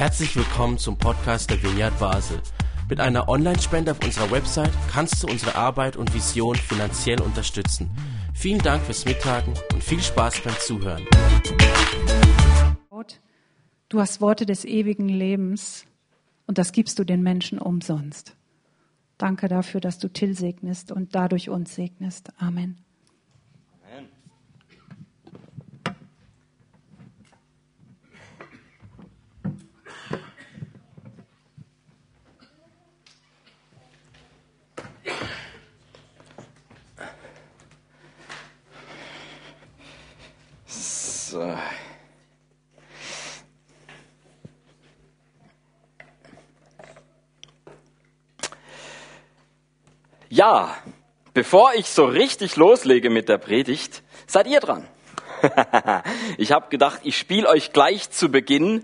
Herzlich willkommen zum Podcast der Vineyard Basel. Mit einer Online-Spende auf unserer Website kannst du unsere Arbeit und Vision finanziell unterstützen. Vielen Dank fürs Mittagen und viel Spaß beim Zuhören. Du hast Worte des ewigen Lebens und das gibst du den Menschen umsonst. Danke dafür, dass du Till segnest und dadurch uns segnest. Amen. So. Ja, bevor ich so richtig loslege mit der Predigt, seid ihr dran. ich habe gedacht, ich spiele euch gleich zu Beginn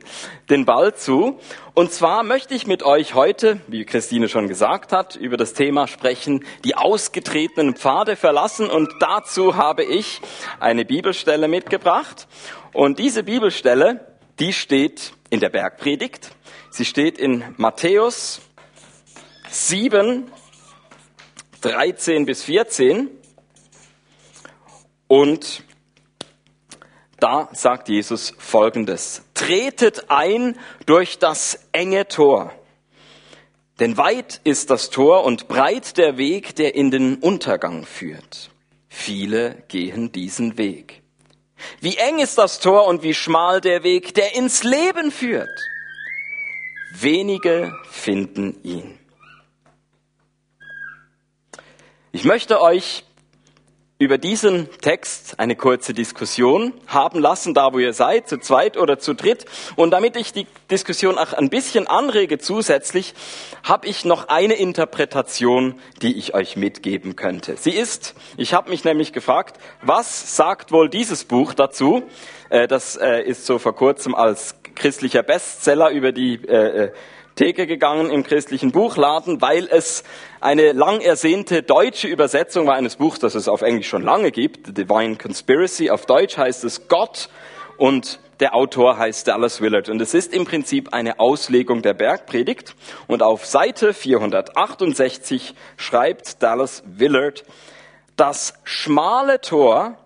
den Ball zu. Und zwar möchte ich mit euch heute, wie Christine schon gesagt hat, über das Thema sprechen, die ausgetretenen Pfade verlassen. Und dazu habe ich eine Bibelstelle mitgebracht. Und diese Bibelstelle, die steht in der Bergpredigt. Sie steht in Matthäus 7, 13 bis 14. Und da sagt Jesus Folgendes. Tretet ein durch das enge Tor. Denn weit ist das Tor und breit der Weg, der in den Untergang führt. Viele gehen diesen Weg. Wie eng ist das Tor und wie schmal der Weg, der ins Leben führt. Wenige finden ihn. Ich möchte euch über diesen Text eine kurze Diskussion haben lassen, da wo ihr seid, zu zweit oder zu dritt. Und damit ich die Diskussion auch ein bisschen anrege zusätzlich, habe ich noch eine Interpretation, die ich euch mitgeben könnte. Sie ist, ich habe mich nämlich gefragt, was sagt wohl dieses Buch dazu? Äh, das äh, ist so vor kurzem als christlicher Bestseller über die äh, Theke gegangen im christlichen Buchladen, weil es eine lang ersehnte deutsche Übersetzung war eines Buchs, das es auf Englisch schon lange gibt, The Divine Conspiracy. Auf Deutsch heißt es Gott und der Autor heißt Dallas Willard. Und es ist im Prinzip eine Auslegung der Bergpredigt. Und auf Seite 468 schreibt Dallas Willard, das schmale Tor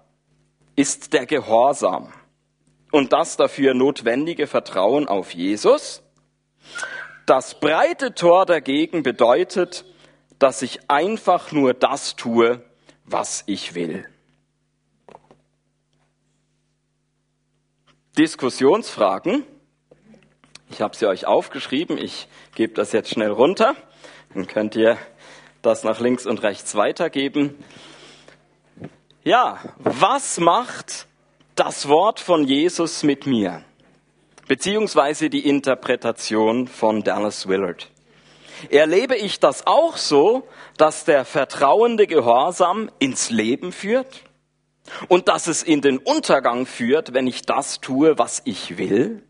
ist der Gehorsam und das dafür notwendige Vertrauen auf Jesus. Das breite Tor dagegen bedeutet, dass ich einfach nur das tue, was ich will. Diskussionsfragen. Ich habe sie euch aufgeschrieben. Ich gebe das jetzt schnell runter. Dann könnt ihr das nach links und rechts weitergeben. Ja, was macht das Wort von Jesus mit mir? Beziehungsweise die Interpretation von Dallas Willard. Erlebe ich das auch so, dass der vertrauende Gehorsam ins Leben führt und dass es in den Untergang führt, wenn ich das tue, was ich will?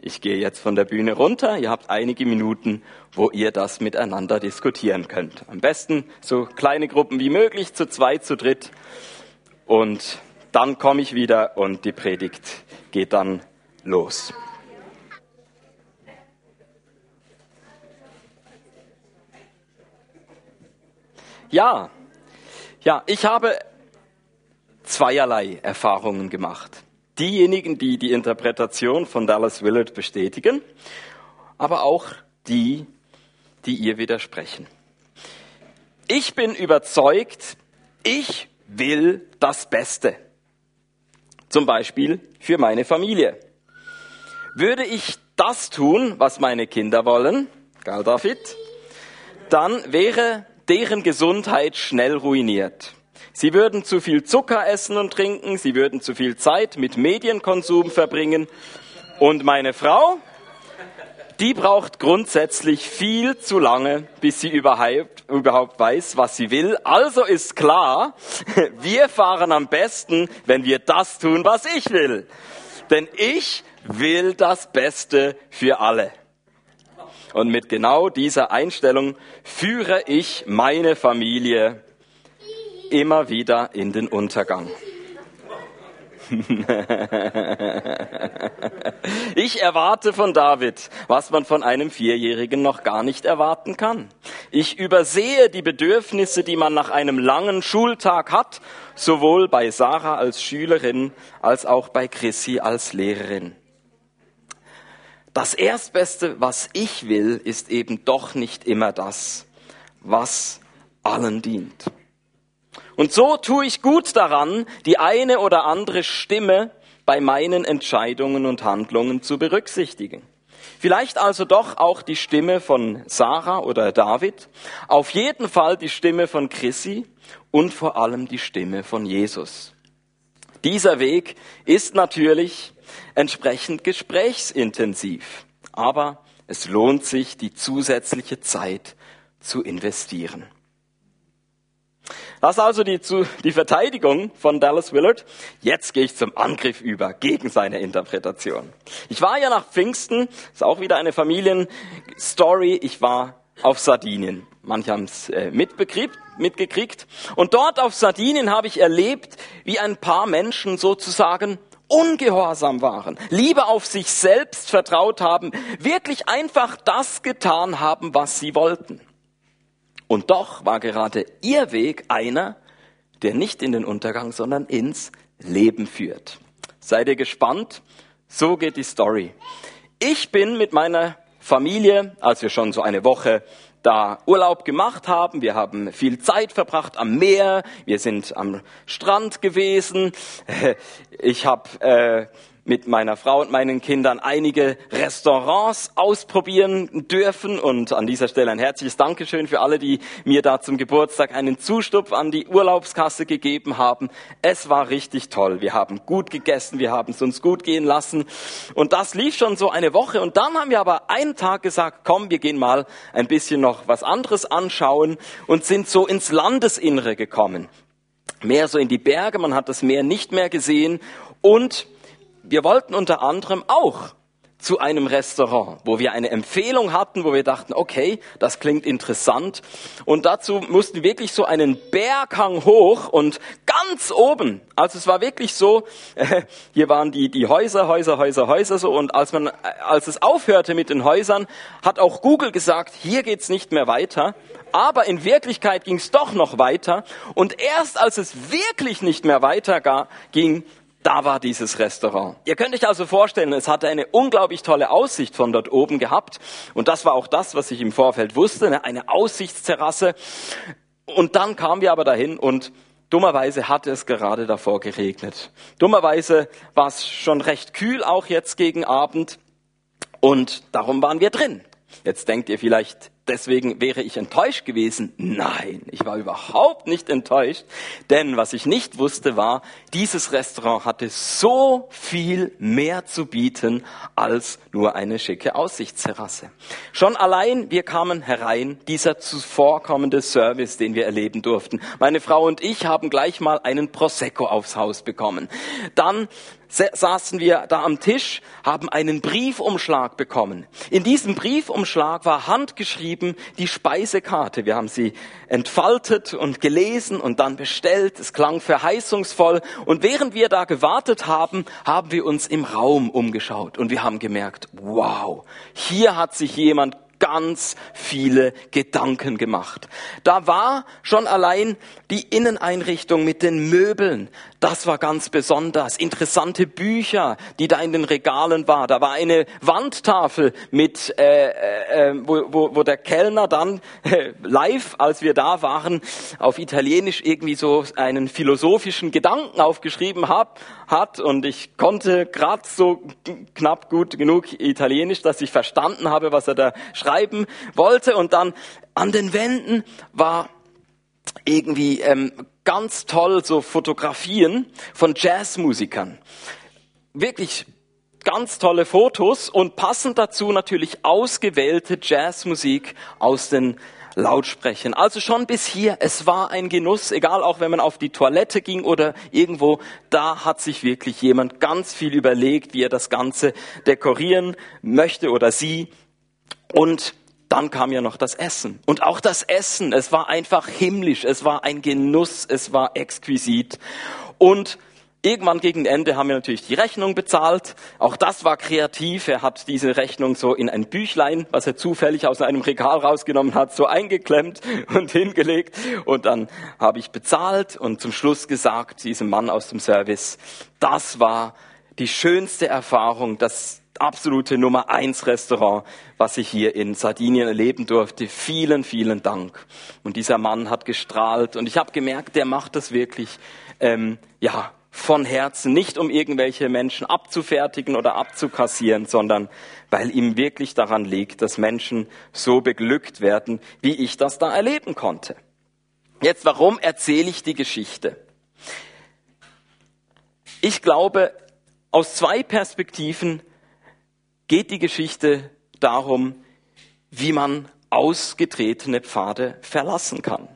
Ich gehe jetzt von der Bühne runter. Ihr habt einige Minuten, wo ihr das miteinander diskutieren könnt. Am besten so kleine Gruppen wie möglich, zu zweit, zu dritt. Und dann komme ich wieder und die Predigt geht dann los. Ja, ja, ich habe zweierlei Erfahrungen gemacht. Diejenigen, die die Interpretation von Dallas Willard bestätigen, aber auch die, die ihr widersprechen. Ich bin überzeugt, ich will das Beste. Zum Beispiel für meine Familie. Würde ich das tun, was meine Kinder wollen, gell David, dann wäre deren Gesundheit schnell ruiniert. Sie würden zu viel Zucker essen und trinken, sie würden zu viel Zeit mit Medienkonsum verbringen. Und meine Frau, die braucht grundsätzlich viel zu lange, bis sie überhaupt, überhaupt weiß, was sie will. Also ist klar, wir fahren am besten, wenn wir das tun, was ich will. Denn ich will das Beste für alle. Und mit genau dieser Einstellung führe ich meine Familie immer wieder in den Untergang. Ich erwarte von David, was man von einem Vierjährigen noch gar nicht erwarten kann. Ich übersehe die Bedürfnisse, die man nach einem langen Schultag hat, sowohl bei Sarah als Schülerin als auch bei Chrissy als Lehrerin. Das Erstbeste, was ich will, ist eben doch nicht immer das, was allen dient. Und so tue ich gut daran, die eine oder andere Stimme bei meinen Entscheidungen und Handlungen zu berücksichtigen. Vielleicht also doch auch die Stimme von Sarah oder David, auf jeden Fall die Stimme von Chrissy und vor allem die Stimme von Jesus. Dieser Weg ist natürlich entsprechend gesprächsintensiv, aber es lohnt sich, die zusätzliche Zeit zu investieren. Das ist also die, die Verteidigung von Dallas Willard. Jetzt gehe ich zum Angriff über gegen seine Interpretation. Ich war ja nach Pfingsten, ist auch wieder eine Familienstory. Ich war auf Sardinien. Manche haben es äh, mitgekriegt. Und dort auf Sardinien habe ich erlebt, wie ein paar Menschen sozusagen ungehorsam waren, lieber auf sich selbst vertraut haben, wirklich einfach das getan haben, was sie wollten. Und doch war gerade ihr Weg einer, der nicht in den Untergang, sondern ins Leben führt. Seid ihr gespannt? So geht die Story. Ich bin mit meiner Familie, als wir schon so eine Woche da Urlaub gemacht haben. Wir haben viel Zeit verbracht am Meer. Wir sind am Strand gewesen. Ich habe äh, mit meiner Frau und meinen Kindern einige Restaurants ausprobieren dürfen. Und an dieser Stelle ein herzliches Dankeschön für alle, die mir da zum Geburtstag einen Zustupf an die Urlaubskasse gegeben haben. Es war richtig toll. Wir haben gut gegessen, wir haben es uns gut gehen lassen. Und das lief schon so eine Woche. Und dann haben wir aber einen Tag gesagt, komm, wir gehen mal ein bisschen noch was anderes anschauen und sind so ins Landesinnere gekommen. Mehr so in die Berge, man hat das Meer nicht mehr gesehen. Und wir wollten unter anderem auch zu einem Restaurant, wo wir eine Empfehlung hatten, wo wir dachten, okay, das klingt interessant. Und dazu mussten wir wirklich so einen Berghang hoch und ganz oben, also es war wirklich so, hier waren die, die Häuser, Häuser, Häuser, Häuser so und als man, als es aufhörte mit den Häusern, hat auch Google gesagt, hier geht's nicht mehr weiter. Aber in Wirklichkeit ging es doch noch weiter. Und erst als es wirklich nicht mehr weiter ging, da war dieses Restaurant. Ihr könnt euch also vorstellen, es hatte eine unglaublich tolle Aussicht von dort oben gehabt. Und das war auch das, was ich im Vorfeld wusste, ne? eine Aussichtsterrasse. Und dann kamen wir aber dahin und dummerweise hatte es gerade davor geregnet. Dummerweise war es schon recht kühl, auch jetzt gegen Abend. Und darum waren wir drin. Jetzt denkt ihr vielleicht, deswegen wäre ich enttäuscht gewesen. Nein, ich war überhaupt nicht enttäuscht, denn was ich nicht wusste war, dieses Restaurant hatte so viel mehr zu bieten als nur eine schicke Aussichtsterrasse. Schon allein, wir kamen herein, dieser zuvorkommende Service, den wir erleben durften. Meine Frau und ich haben gleich mal einen Prosecco aufs Haus bekommen. Dann saßen wir da am Tisch, haben einen Briefumschlag bekommen. In diesem Briefumschlag war handgeschrieben die Speisekarte. Wir haben sie entfaltet und gelesen und dann bestellt. Es klang verheißungsvoll. Und während wir da gewartet haben, haben wir uns im Raum umgeschaut und wir haben gemerkt, wow, hier hat sich jemand ganz viele Gedanken gemacht. Da war schon allein die Inneneinrichtung mit den Möbeln. Das war ganz besonders. Interessante Bücher, die da in den Regalen war. Da war eine Wandtafel mit, äh, äh, äh wo, wo, wo der Kellner dann äh, live, als wir da waren, auf Italienisch irgendwie so einen philosophischen Gedanken aufgeschrieben hab, hat. Und ich konnte gerade so knapp gut genug Italienisch, dass ich verstanden habe, was er da schreiben wollte. Und dann an den Wänden war irgendwie ähm, ganz toll so Fotografien von Jazzmusikern. Wirklich ganz tolle Fotos und passend dazu natürlich ausgewählte Jazzmusik aus den Lautsprechern. Also schon bis hier, es war ein Genuss, egal auch wenn man auf die Toilette ging oder irgendwo, da hat sich wirklich jemand ganz viel überlegt, wie er das Ganze dekorieren möchte oder sie. Und dann kam ja noch das Essen. Und auch das Essen, es war einfach himmlisch, es war ein Genuss, es war exquisit. Und irgendwann gegen Ende haben wir natürlich die Rechnung bezahlt. Auch das war kreativ. Er hat diese Rechnung so in ein Büchlein, was er zufällig aus einem Regal rausgenommen hat, so eingeklemmt und hingelegt. Und dann habe ich bezahlt und zum Schluss gesagt, diesem Mann aus dem Service, das war die schönste Erfahrung, das absolute Nummer eins Restaurant, was ich hier in Sardinien erleben durfte. Vielen, vielen Dank. Und dieser Mann hat gestrahlt und ich habe gemerkt, der macht das wirklich, ähm, ja, von Herzen, nicht um irgendwelche Menschen abzufertigen oder abzukassieren, sondern weil ihm wirklich daran liegt, dass Menschen so beglückt werden, wie ich das da erleben konnte. Jetzt, warum erzähle ich die Geschichte? Ich glaube, aus zwei Perspektiven geht die Geschichte darum, wie man ausgetretene Pfade verlassen kann.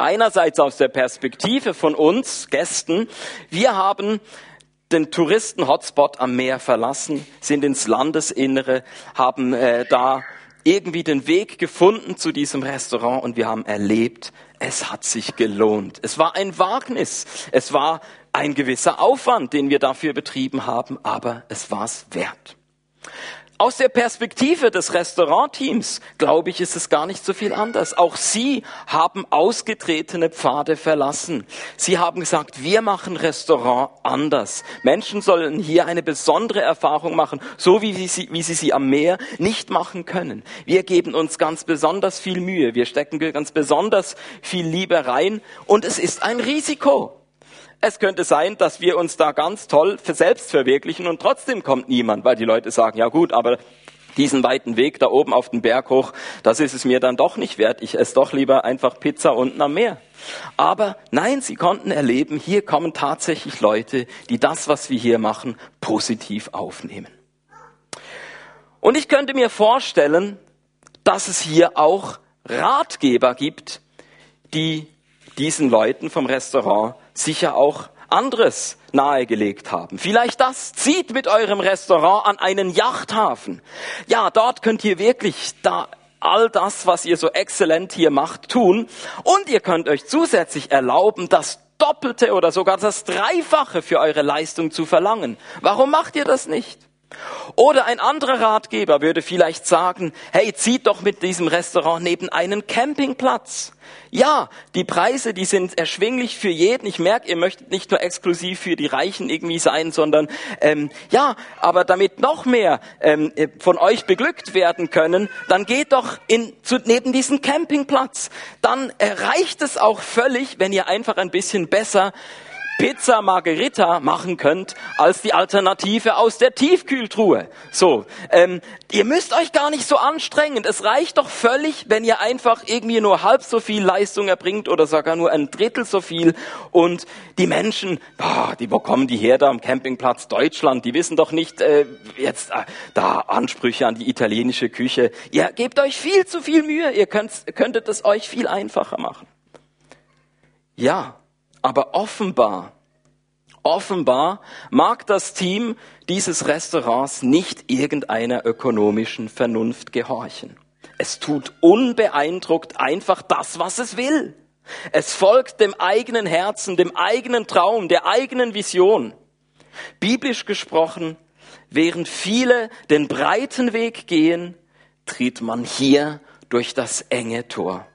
Einerseits aus der Perspektive von uns Gästen. Wir haben den Touristen-Hotspot am Meer verlassen, sind ins Landesinnere, haben äh, da irgendwie den Weg gefunden zu diesem Restaurant und wir haben erlebt, es hat sich gelohnt. Es war ein Wagnis. Es war ein gewisser Aufwand, den wir dafür betrieben haben, aber es war es wert. Aus der Perspektive des Restaurantteams, glaube ich, ist es gar nicht so viel anders. Auch sie haben ausgetretene Pfade verlassen. Sie haben gesagt, wir machen Restaurant anders. Menschen sollen hier eine besondere Erfahrung machen, so wie sie, wie sie sie am Meer nicht machen können. Wir geben uns ganz besonders viel Mühe. Wir stecken ganz besonders viel Liebe rein. Und es ist ein Risiko. Es könnte sein, dass wir uns da ganz toll für selbst verwirklichen und trotzdem kommt niemand, weil die Leute sagen, ja gut, aber diesen weiten Weg da oben auf den Berg hoch, das ist es mir dann doch nicht wert. Ich esse doch lieber einfach Pizza unten am Meer. Aber nein, sie konnten erleben, hier kommen tatsächlich Leute, die das, was wir hier machen, positiv aufnehmen. Und ich könnte mir vorstellen, dass es hier auch Ratgeber gibt, die diesen Leuten vom Restaurant sicher auch anderes nahegelegt haben. Vielleicht das. Zieht mit eurem Restaurant an einen Yachthafen. Ja, dort könnt ihr wirklich da all das, was ihr so exzellent hier macht, tun. Und ihr könnt euch zusätzlich erlauben, das Doppelte oder sogar das Dreifache für eure Leistung zu verlangen. Warum macht ihr das nicht? Oder ein anderer Ratgeber würde vielleicht sagen, hey, zieht doch mit diesem Restaurant neben einen Campingplatz. Ja, die Preise, die sind erschwinglich für jeden. Ich merke, ihr möchtet nicht nur exklusiv für die Reichen irgendwie sein, sondern ähm, ja, aber damit noch mehr ähm, von euch beglückt werden können, dann geht doch in, zu, neben diesen Campingplatz. Dann reicht es auch völlig, wenn ihr einfach ein bisschen besser Pizza Margherita machen könnt als die Alternative aus der Tiefkühltruhe. So, ähm, ihr müsst euch gar nicht so anstrengen. Es reicht doch völlig, wenn ihr einfach irgendwie nur halb so viel Leistung erbringt oder sogar nur ein Drittel so viel. Und die Menschen, boah, die bekommen die her da am Campingplatz Deutschland, die wissen doch nicht äh, jetzt äh, da Ansprüche an die italienische Küche. Ihr gebt euch viel zu viel Mühe. Ihr könnt, könntet es euch viel einfacher machen. Ja, aber offenbar, offenbar mag das Team dieses Restaurants nicht irgendeiner ökonomischen Vernunft gehorchen. Es tut unbeeindruckt einfach das, was es will. Es folgt dem eigenen Herzen, dem eigenen Traum, der eigenen Vision. Biblisch gesprochen, während viele den breiten Weg gehen, tritt man hier durch das enge Tor.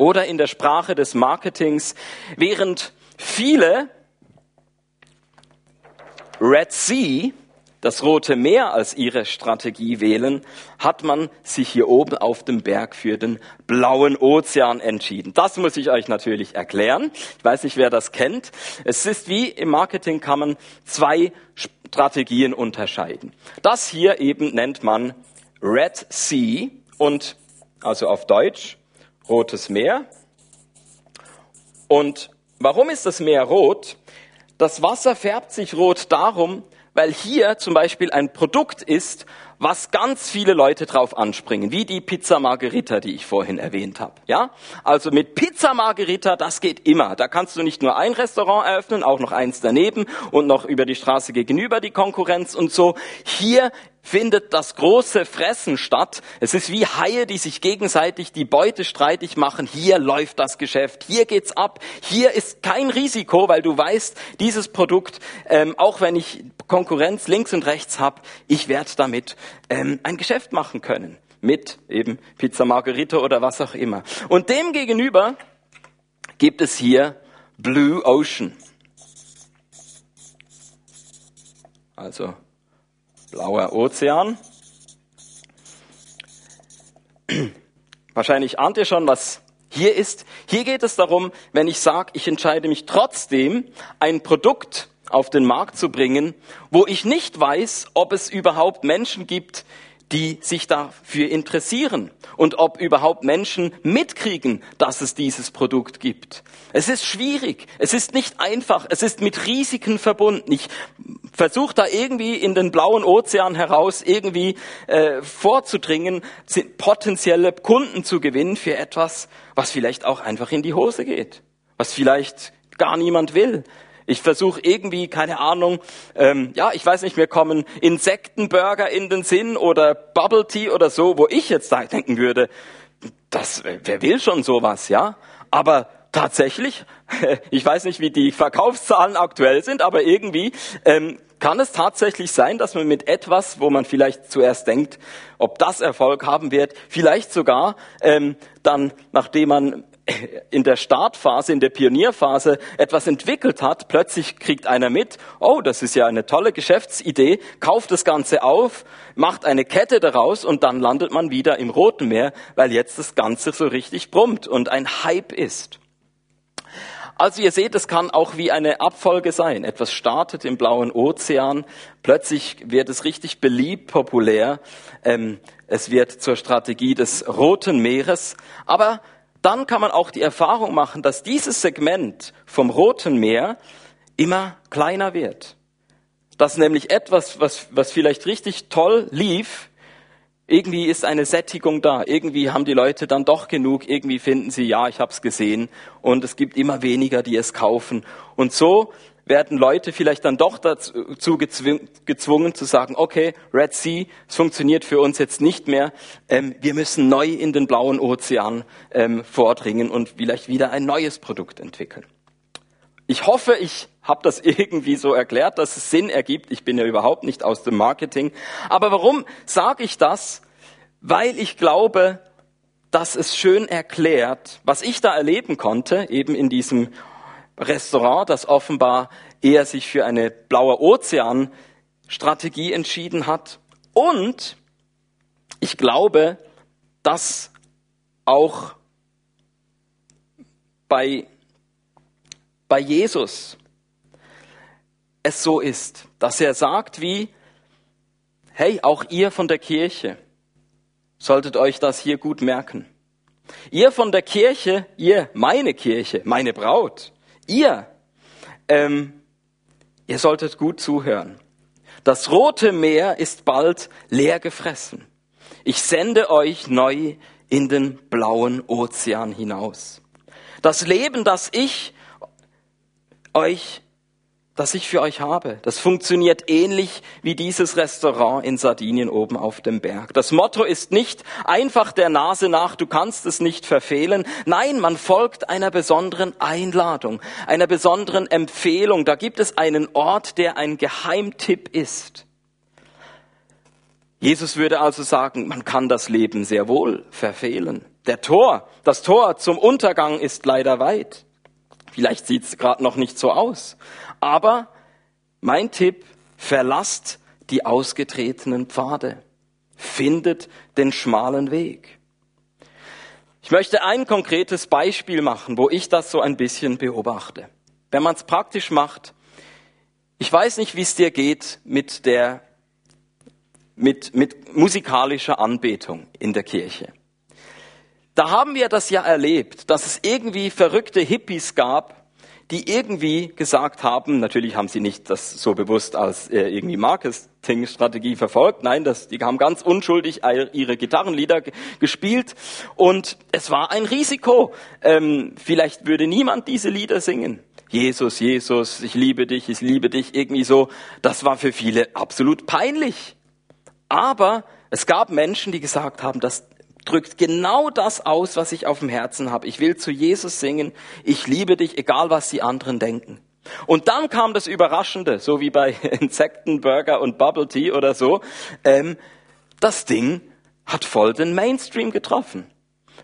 Oder in der Sprache des Marketings, während viele Red Sea, das Rote Meer als ihre Strategie wählen, hat man sich hier oben auf dem Berg für den blauen Ozean entschieden. Das muss ich euch natürlich erklären. Ich weiß nicht, wer das kennt. Es ist wie im Marketing kann man zwei Strategien unterscheiden. Das hier eben nennt man Red Sea und also auf Deutsch Rotes Meer. Und warum ist das Meer rot? Das Wasser färbt sich rot darum, weil hier zum Beispiel ein Produkt ist, was ganz viele Leute drauf anspringen, wie die Pizza Margherita, die ich vorhin erwähnt habe. Ja, also mit Pizza Margherita, das geht immer. Da kannst du nicht nur ein Restaurant eröffnen, auch noch eins daneben und noch über die Straße gegenüber die Konkurrenz und so. Hier findet das große Fressen statt. Es ist wie Haie, die sich gegenseitig die Beute streitig machen. Hier läuft das Geschäft, hier geht's ab. Hier ist kein Risiko, weil du weißt, dieses Produkt, ähm, auch wenn ich Konkurrenz links und rechts habe, ich werde damit ähm, ein Geschäft machen können. Mit eben Pizza Margherita oder was auch immer. Und dem gegenüber gibt es hier Blue Ocean. Also blauer Ozean. Wahrscheinlich ahnt ihr schon, was hier ist. Hier geht es darum, wenn ich sage, ich entscheide mich trotzdem, ein Produkt auf den Markt zu bringen, wo ich nicht weiß, ob es überhaupt Menschen gibt, die sich dafür interessieren und ob überhaupt Menschen mitkriegen, dass es dieses Produkt gibt. Es ist schwierig, es ist nicht einfach, es ist mit Risiken verbunden. Ich versuche da irgendwie in den blauen Ozean heraus irgendwie äh, vorzudringen, potenzielle Kunden zu gewinnen für etwas, was vielleicht auch einfach in die Hose geht, was vielleicht gar niemand will. Ich versuche irgendwie, keine Ahnung, ähm, ja, ich weiß nicht, mir kommen Insektenburger in den Sinn oder Bubble Tea oder so, wo ich jetzt da denken würde, das, wer will schon sowas, ja? Aber tatsächlich, ich weiß nicht, wie die Verkaufszahlen aktuell sind, aber irgendwie ähm, kann es tatsächlich sein, dass man mit etwas, wo man vielleicht zuerst denkt, ob das Erfolg haben wird, vielleicht sogar ähm, dann, nachdem man in der Startphase, in der Pionierphase etwas entwickelt hat, plötzlich kriegt einer mit, oh, das ist ja eine tolle Geschäftsidee, kauft das Ganze auf, macht eine Kette daraus und dann landet man wieder im Roten Meer, weil jetzt das Ganze so richtig brummt und ein Hype ist. Also ihr seht, es kann auch wie eine Abfolge sein. Etwas startet im blauen Ozean, plötzlich wird es richtig beliebt, populär. Ähm, es wird zur Strategie des Roten Meeres. Aber dann kann man auch die Erfahrung machen, dass dieses Segment vom Roten Meer immer kleiner wird. Dass nämlich etwas, was, was vielleicht richtig toll lief, irgendwie ist eine Sättigung da. Irgendwie haben die Leute dann doch genug. Irgendwie finden sie, ja, ich habe es gesehen. Und es gibt immer weniger, die es kaufen. Und so werden Leute vielleicht dann doch dazu gezwungen zu sagen, okay, Red Sea, es funktioniert für uns jetzt nicht mehr. Ähm, wir müssen neu in den blauen Ozean ähm, vordringen und vielleicht wieder ein neues Produkt entwickeln. Ich hoffe, ich habe das irgendwie so erklärt, dass es Sinn ergibt. Ich bin ja überhaupt nicht aus dem Marketing. Aber warum sage ich das? Weil ich glaube, dass es schön erklärt, was ich da erleben konnte, eben in diesem Restaurant, das offenbar eher sich für eine blaue Ozean Strategie entschieden hat. Und ich glaube, dass auch bei, bei Jesus es so ist, dass er sagt wie, hey, auch ihr von der Kirche solltet euch das hier gut merken. Ihr von der Kirche, ihr, meine Kirche, meine Braut, ihr, ähm, ihr solltet gut zuhören. Das Rote Meer ist bald leer gefressen. Ich sende euch neu in den blauen Ozean hinaus. Das Leben, das ich euch das ich für euch habe. Das funktioniert ähnlich wie dieses Restaurant in Sardinien oben auf dem Berg. Das Motto ist nicht einfach der Nase nach, du kannst es nicht verfehlen. Nein, man folgt einer besonderen Einladung, einer besonderen Empfehlung. Da gibt es einen Ort, der ein Geheimtipp ist. Jesus würde also sagen, man kann das Leben sehr wohl verfehlen. Der Tor, das Tor zum Untergang ist leider weit. Vielleicht sieht es gerade noch nicht so aus. Aber mein Tipp, verlasst die ausgetretenen Pfade. Findet den schmalen Weg. Ich möchte ein konkretes Beispiel machen, wo ich das so ein bisschen beobachte. Wenn man es praktisch macht, ich weiß nicht, wie es dir geht mit der, mit, mit musikalischer Anbetung in der Kirche. Da haben wir das ja erlebt, dass es irgendwie verrückte Hippies gab, die irgendwie gesagt haben, natürlich haben sie nicht das so bewusst als äh, irgendwie Marketingstrategie verfolgt, nein, das, die haben ganz unschuldig ihre Gitarrenlieder gespielt und es war ein Risiko. Ähm, vielleicht würde niemand diese Lieder singen. Jesus, Jesus, ich liebe dich, ich liebe dich, irgendwie so. Das war für viele absolut peinlich. Aber es gab Menschen, die gesagt haben, das drückt genau das aus, was ich auf dem Herzen habe. Ich will zu Jesus singen, ich liebe dich, egal was die anderen denken. Und dann kam das Überraschende, so wie bei Insekten, Burger und Bubble Tea oder so. Ähm, das Ding hat voll den Mainstream getroffen.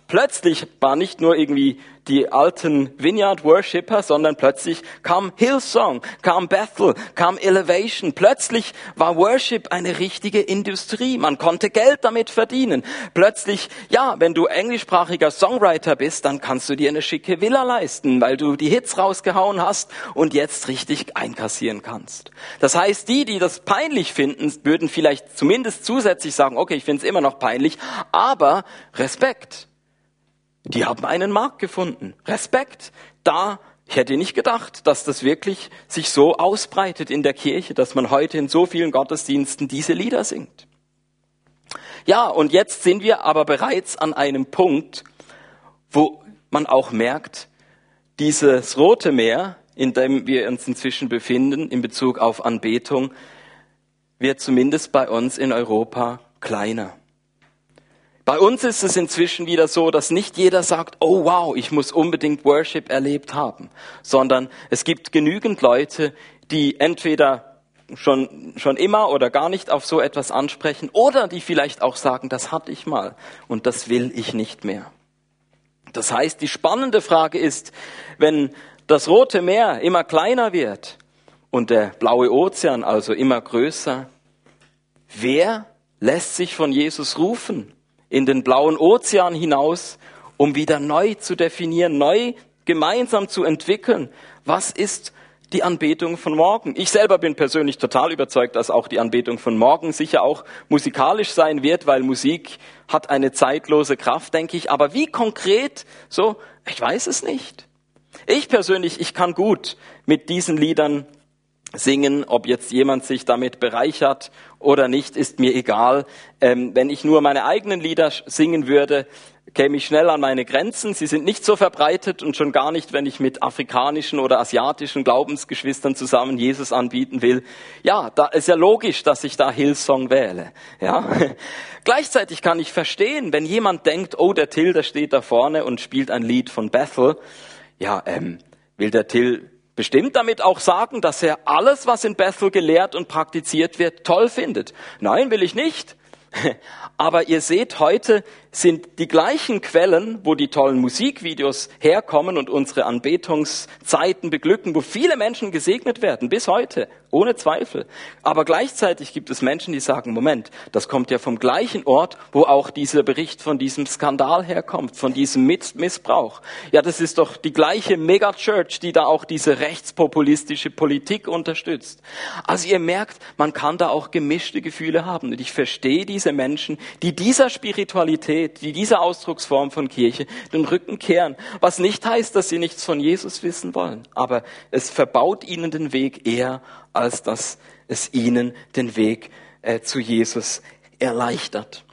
Plötzlich war nicht nur irgendwie die alten Vineyard Worshipper, sondern plötzlich kam Hillsong, kam Bethel, kam Elevation. Plötzlich war Worship eine richtige Industrie. Man konnte Geld damit verdienen. Plötzlich, ja, wenn du englischsprachiger Songwriter bist, dann kannst du dir eine schicke Villa leisten, weil du die Hits rausgehauen hast und jetzt richtig einkassieren kannst. Das heißt, die, die das peinlich finden, würden vielleicht zumindest zusätzlich sagen, okay, ich finde es immer noch peinlich, aber Respekt. Die haben einen Markt gefunden. Respekt. Da, ich hätte nicht gedacht, dass das wirklich sich so ausbreitet in der Kirche, dass man heute in so vielen Gottesdiensten diese Lieder singt. Ja, und jetzt sind wir aber bereits an einem Punkt, wo man auch merkt, dieses Rote Meer, in dem wir uns inzwischen befinden, in Bezug auf Anbetung, wird zumindest bei uns in Europa kleiner. Bei uns ist es inzwischen wieder so, dass nicht jeder sagt, oh wow, ich muss unbedingt Worship erlebt haben, sondern es gibt genügend Leute, die entweder schon, schon immer oder gar nicht auf so etwas ansprechen oder die vielleicht auch sagen, das hatte ich mal und das will ich nicht mehr. Das heißt, die spannende Frage ist, wenn das Rote Meer immer kleiner wird und der blaue Ozean also immer größer, wer lässt sich von Jesus rufen? In den blauen Ozean hinaus, um wieder neu zu definieren, neu gemeinsam zu entwickeln. Was ist die Anbetung von morgen? Ich selber bin persönlich total überzeugt, dass auch die Anbetung von morgen sicher auch musikalisch sein wird, weil Musik hat eine zeitlose Kraft, denke ich. Aber wie konkret? So, ich weiß es nicht. Ich persönlich, ich kann gut mit diesen Liedern singen. Ob jetzt jemand sich damit bereichert oder nicht, ist mir egal. Ähm, wenn ich nur meine eigenen Lieder singen würde, käme ich schnell an meine Grenzen. Sie sind nicht so verbreitet und schon gar nicht, wenn ich mit afrikanischen oder asiatischen Glaubensgeschwistern zusammen Jesus anbieten will. Ja, da ist ja logisch, dass ich da Hillsong wähle. Ja. Gleichzeitig kann ich verstehen, wenn jemand denkt, oh, der Till, der steht da vorne und spielt ein Lied von Bethel. Ja, ähm, will der Till bestimmt damit auch sagen, dass er alles, was in Bethel gelehrt und praktiziert wird, toll findet. Nein, will ich nicht. Aber ihr seht, heute sind die gleichen Quellen, wo die tollen Musikvideos herkommen und unsere Anbetungszeiten beglücken, wo viele Menschen gesegnet werden, bis heute, ohne Zweifel. Aber gleichzeitig gibt es Menschen, die sagen, Moment, das kommt ja vom gleichen Ort, wo auch dieser Bericht von diesem Skandal herkommt, von diesem Missbrauch. Ja, das ist doch die gleiche Megachurch, die da auch diese rechtspopulistische Politik unterstützt. Also ihr merkt, man kann da auch gemischte Gefühle haben. Und ich verstehe diese Menschen, die dieser Spiritualität Identität, die dieser Ausdrucksform von Kirche den Rücken kehren. Was nicht heißt, dass sie nichts von Jesus wissen wollen. Aber es verbaut ihnen den Weg eher, als dass es ihnen den Weg äh, zu Jesus erleichtert.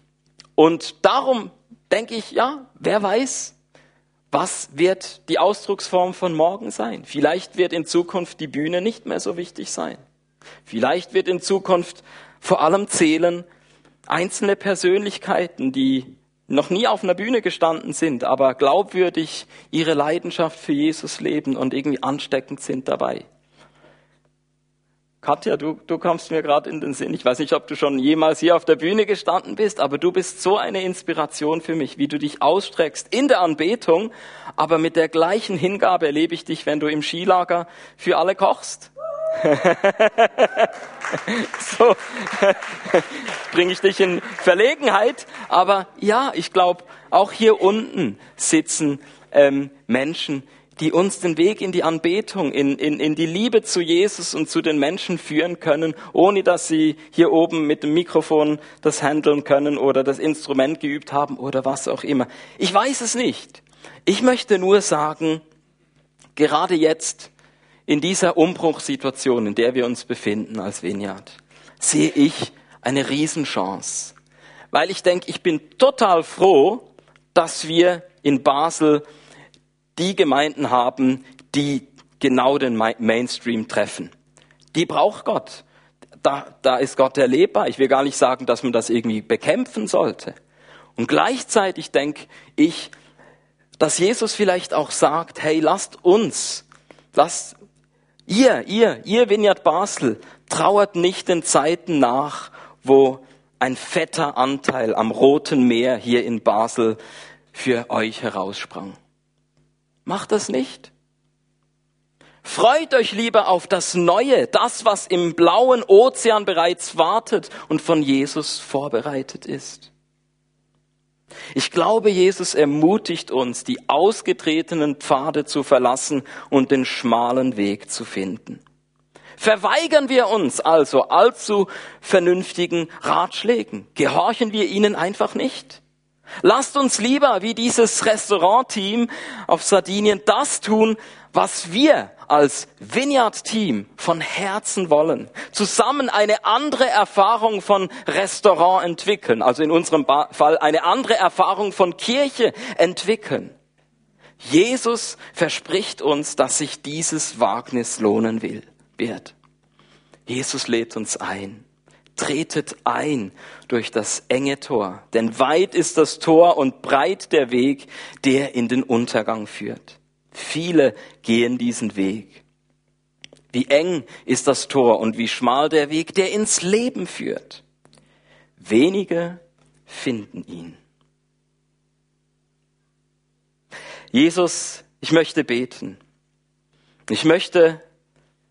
Und darum denke ich, ja, wer weiß, was wird die Ausdrucksform von morgen sein? Vielleicht wird in Zukunft die Bühne nicht mehr so wichtig sein. Vielleicht wird in Zukunft vor allem zählen einzelne Persönlichkeiten, die noch nie auf einer Bühne gestanden sind, aber glaubwürdig ihre Leidenschaft für Jesus leben und irgendwie ansteckend sind dabei. Katja, du, du kommst mir gerade in den Sinn. Ich weiß nicht, ob du schon jemals hier auf der Bühne gestanden bist, aber du bist so eine Inspiration für mich, wie du dich ausstreckst in der Anbetung, aber mit der gleichen Hingabe erlebe ich dich, wenn du im Skilager für alle kochst. so bringe ich dich in Verlegenheit. Aber ja, ich glaube, auch hier unten sitzen ähm, Menschen, die uns den Weg in die Anbetung, in, in, in die Liebe zu Jesus und zu den Menschen führen können, ohne dass sie hier oben mit dem Mikrofon das handeln können oder das Instrument geübt haben oder was auch immer. Ich weiß es nicht. Ich möchte nur sagen, gerade jetzt in dieser Umbruchssituation, in der wir uns befinden als Vineyard, sehe ich eine Riesenchance. Weil ich denke, ich bin total froh, dass wir in Basel die Gemeinden haben, die genau den Mainstream treffen. Die braucht Gott. Da, da ist Gott erlebbar. Ich will gar nicht sagen, dass man das irgendwie bekämpfen sollte. Und gleichzeitig denke ich, dass Jesus vielleicht auch sagt, hey, lasst uns, lasst ihr, ihr, ihr Vineyard Basel, trauert nicht den Zeiten nach, wo ein fetter Anteil am Roten Meer hier in Basel für euch heraussprang. Macht das nicht. Freut euch lieber auf das Neue, das, was im blauen Ozean bereits wartet und von Jesus vorbereitet ist. Ich glaube, Jesus ermutigt uns, die ausgetretenen Pfade zu verlassen und den schmalen Weg zu finden. Verweigern wir uns also allzu vernünftigen Ratschlägen, gehorchen wir ihnen einfach nicht. Lasst uns lieber wie dieses Restaurantteam auf Sardinien das tun, was wir als Vineyard-Team von Herzen wollen. Zusammen eine andere Erfahrung von Restaurant entwickeln, also in unserem Fall eine andere Erfahrung von Kirche entwickeln. Jesus verspricht uns, dass sich dieses Wagnis lohnen will, wird. Jesus lädt uns ein. Tretet ein durch das enge Tor, denn weit ist das Tor und breit der Weg, der in den Untergang führt. Viele gehen diesen Weg. Wie eng ist das Tor und wie schmal der Weg, der ins Leben führt. Wenige finden ihn. Jesus, ich möchte beten. Ich möchte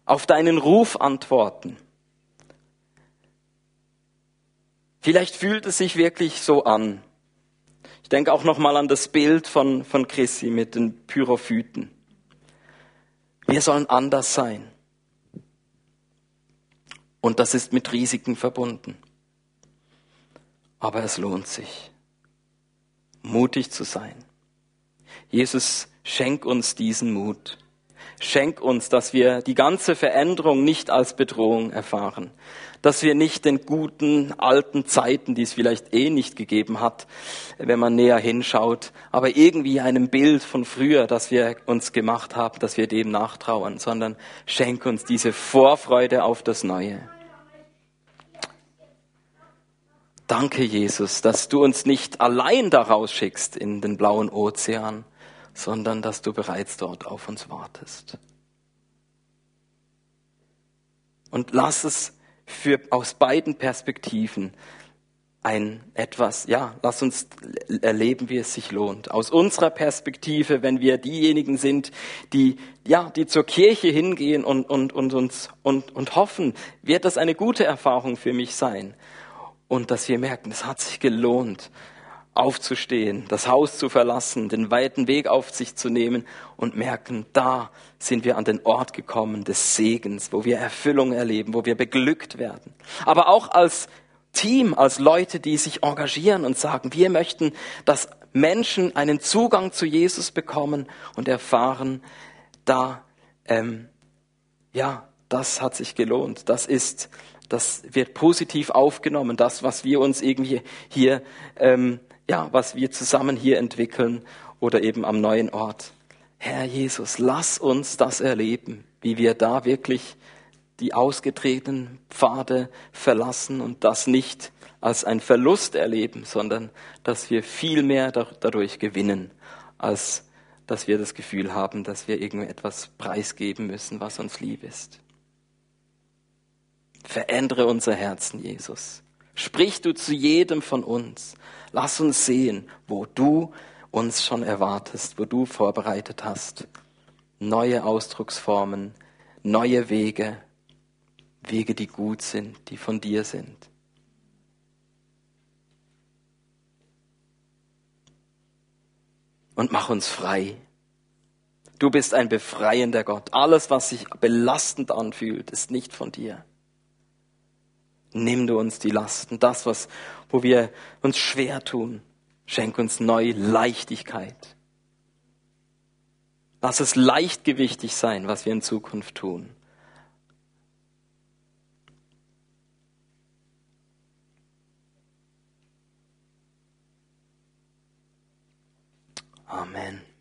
auf deinen Ruf antworten. Vielleicht fühlt es sich wirklich so an, denke auch nochmal an das Bild von, von Chrissy mit den Pyrophyten. Wir sollen anders sein. Und das ist mit Risiken verbunden. Aber es lohnt sich, mutig zu sein. Jesus, schenk uns diesen Mut. Schenk uns, dass wir die ganze Veränderung nicht als Bedrohung erfahren, dass wir nicht den guten alten Zeiten, die es vielleicht eh nicht gegeben hat, wenn man näher hinschaut, aber irgendwie einem Bild von früher, das wir uns gemacht haben, dass wir dem nachtrauern, sondern schenk uns diese Vorfreude auf das Neue. Danke, Jesus, dass du uns nicht allein daraus schickst in den blauen Ozean, sondern dass du bereits dort auf uns wartest. Und lass es für, aus beiden Perspektiven ein etwas, ja, lass uns erleben, wie es sich lohnt. Aus unserer Perspektive, wenn wir diejenigen sind, die, ja, die zur Kirche hingehen und, und, und uns, und, und hoffen, wird das eine gute Erfahrung für mich sein. Und dass wir merken, es hat sich gelohnt, aufzustehen, das Haus zu verlassen, den weiten Weg auf sich zu nehmen und merken, da sind wir an den Ort gekommen des Segens, wo wir Erfüllung erleben, wo wir beglückt werden. Aber auch als Team, als Leute, die sich engagieren und sagen, wir möchten, dass Menschen einen Zugang zu Jesus bekommen und erfahren, da, ähm, ja, das hat sich gelohnt. Das ist, das wird positiv aufgenommen. Das, was wir uns irgendwie hier ähm, ja, was wir zusammen hier entwickeln oder eben am neuen Ort. Herr Jesus, lass uns das erleben, wie wir da wirklich die ausgetretenen Pfade verlassen und das nicht als ein Verlust erleben, sondern dass wir viel mehr dadurch gewinnen, als dass wir das Gefühl haben, dass wir irgendetwas preisgeben müssen, was uns lieb ist. Verändere unser Herzen, Jesus. Sprich du zu jedem von uns. Lass uns sehen, wo du uns schon erwartest, wo du vorbereitet hast. Neue Ausdrucksformen, neue Wege, Wege, die gut sind, die von dir sind. Und mach uns frei. Du bist ein befreiender Gott. Alles, was sich belastend anfühlt, ist nicht von dir. Nimm du uns die Lasten, das, was, wo wir uns schwer tun. Schenk uns neue Leichtigkeit. Lass es leichtgewichtig sein, was wir in Zukunft tun. Amen.